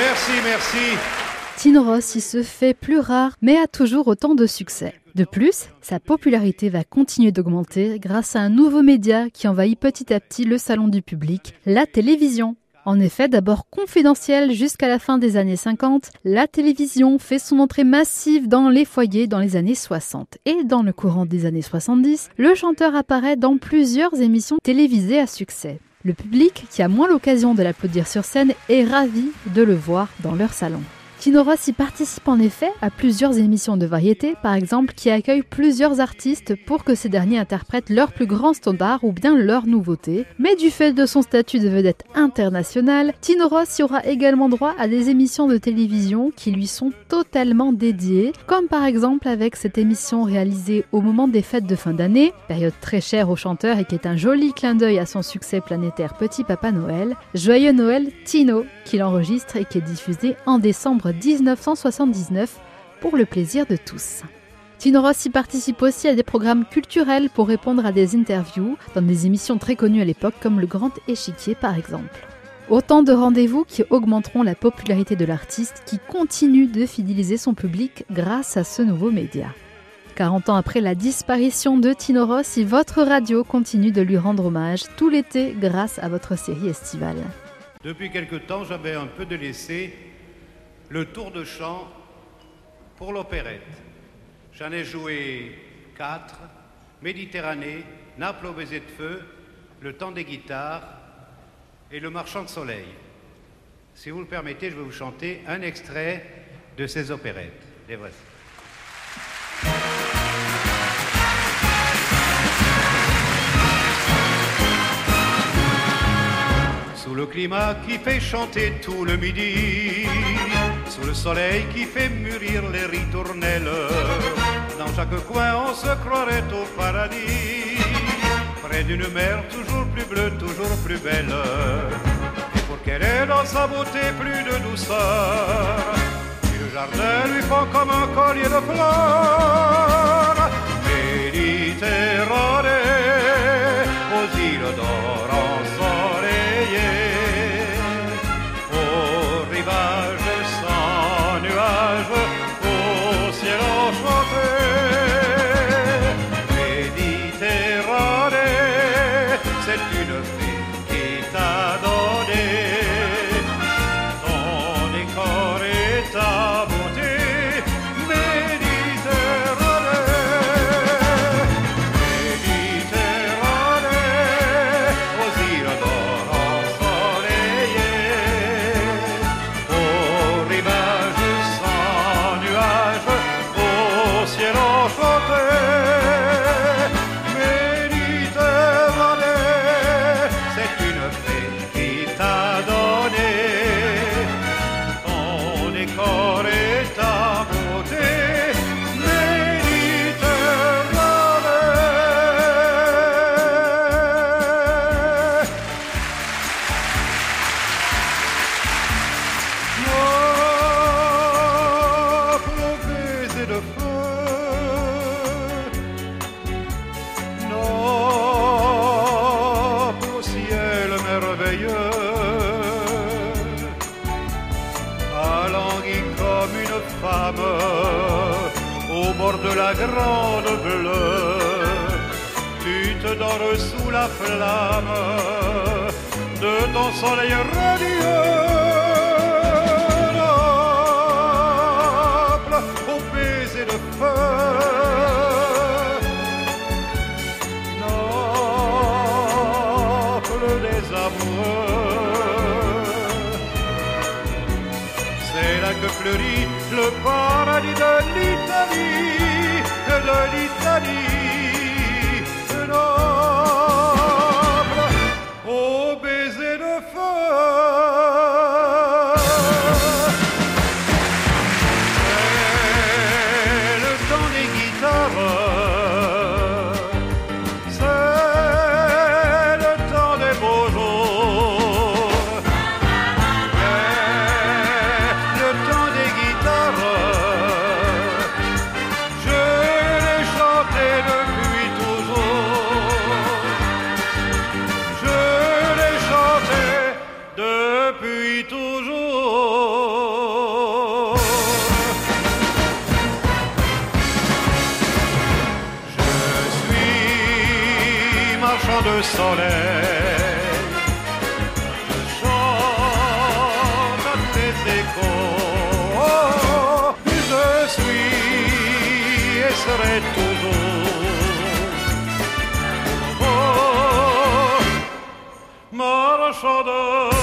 Merci, merci. Tino Rossi se fait plus rare, mais a toujours autant de succès. De plus, sa popularité va continuer d'augmenter grâce à un nouveau média qui envahit petit à petit le salon du public, la télévision. En effet, d'abord confidentielle jusqu'à la fin des années 50, la télévision fait son entrée massive dans les foyers dans les années 60. Et dans le courant des années 70, le chanteur apparaît dans plusieurs émissions télévisées à succès. Le public, qui a moins l'occasion de l'applaudir sur scène, est ravi de le voir dans leur salon. Tino Rossi participe en effet à plusieurs émissions de variété, par exemple, qui accueillent plusieurs artistes pour que ces derniers interprètent leurs plus grands standards ou bien leurs nouveautés. Mais du fait de son statut de vedette internationale, Tino Rossi aura également droit à des émissions de télévision qui lui sont totalement dédiées, comme par exemple avec cette émission réalisée au moment des fêtes de fin d'année, période très chère au chanteur et qui est un joli clin d'œil à son succès planétaire Petit Papa Noël, Joyeux Noël Tino, qu'il enregistre et qui est diffusé en décembre 1979 pour le plaisir de tous. Tino Rossi participe aussi à des programmes culturels pour répondre à des interviews dans des émissions très connues à l'époque comme Le Grand Échiquier par exemple. Autant de rendez-vous qui augmenteront la popularité de l'artiste qui continue de fidéliser son public grâce à ce nouveau média. 40 ans après la disparition de Tino Rossi, votre radio continue de lui rendre hommage tout l'été grâce à votre série estivale. Depuis quelque temps, j'avais un peu délaissé le tour de chant pour l'opérette. J'en ai joué quatre, Méditerranée, Naples au baiser de feu, Le temps des guitares et Le marchand de soleil. Si vous le permettez, je vais vous chanter un extrait de ces opérettes. Les voici. Sous le climat qui fait chanter tout le midi, sous le soleil qui fait mûrir les ritournelles, dans chaque coin on se croirait au paradis, près d'une mer toujours plus bleue, toujours plus belle. Et pour qu'elle ait dans sa beauté plus de douceur, et le jardin lui font comme un collier de fleurs. Méditerranée, de la grande bleue. Tu te dors sous la flamme de ton soleil radieux. Naples, de feu. Des amoureux. Que fleurit le paradis de l'Italie, de l'Italie, de soleil. Chante les échos. Je suis et serai toujours. Oh, de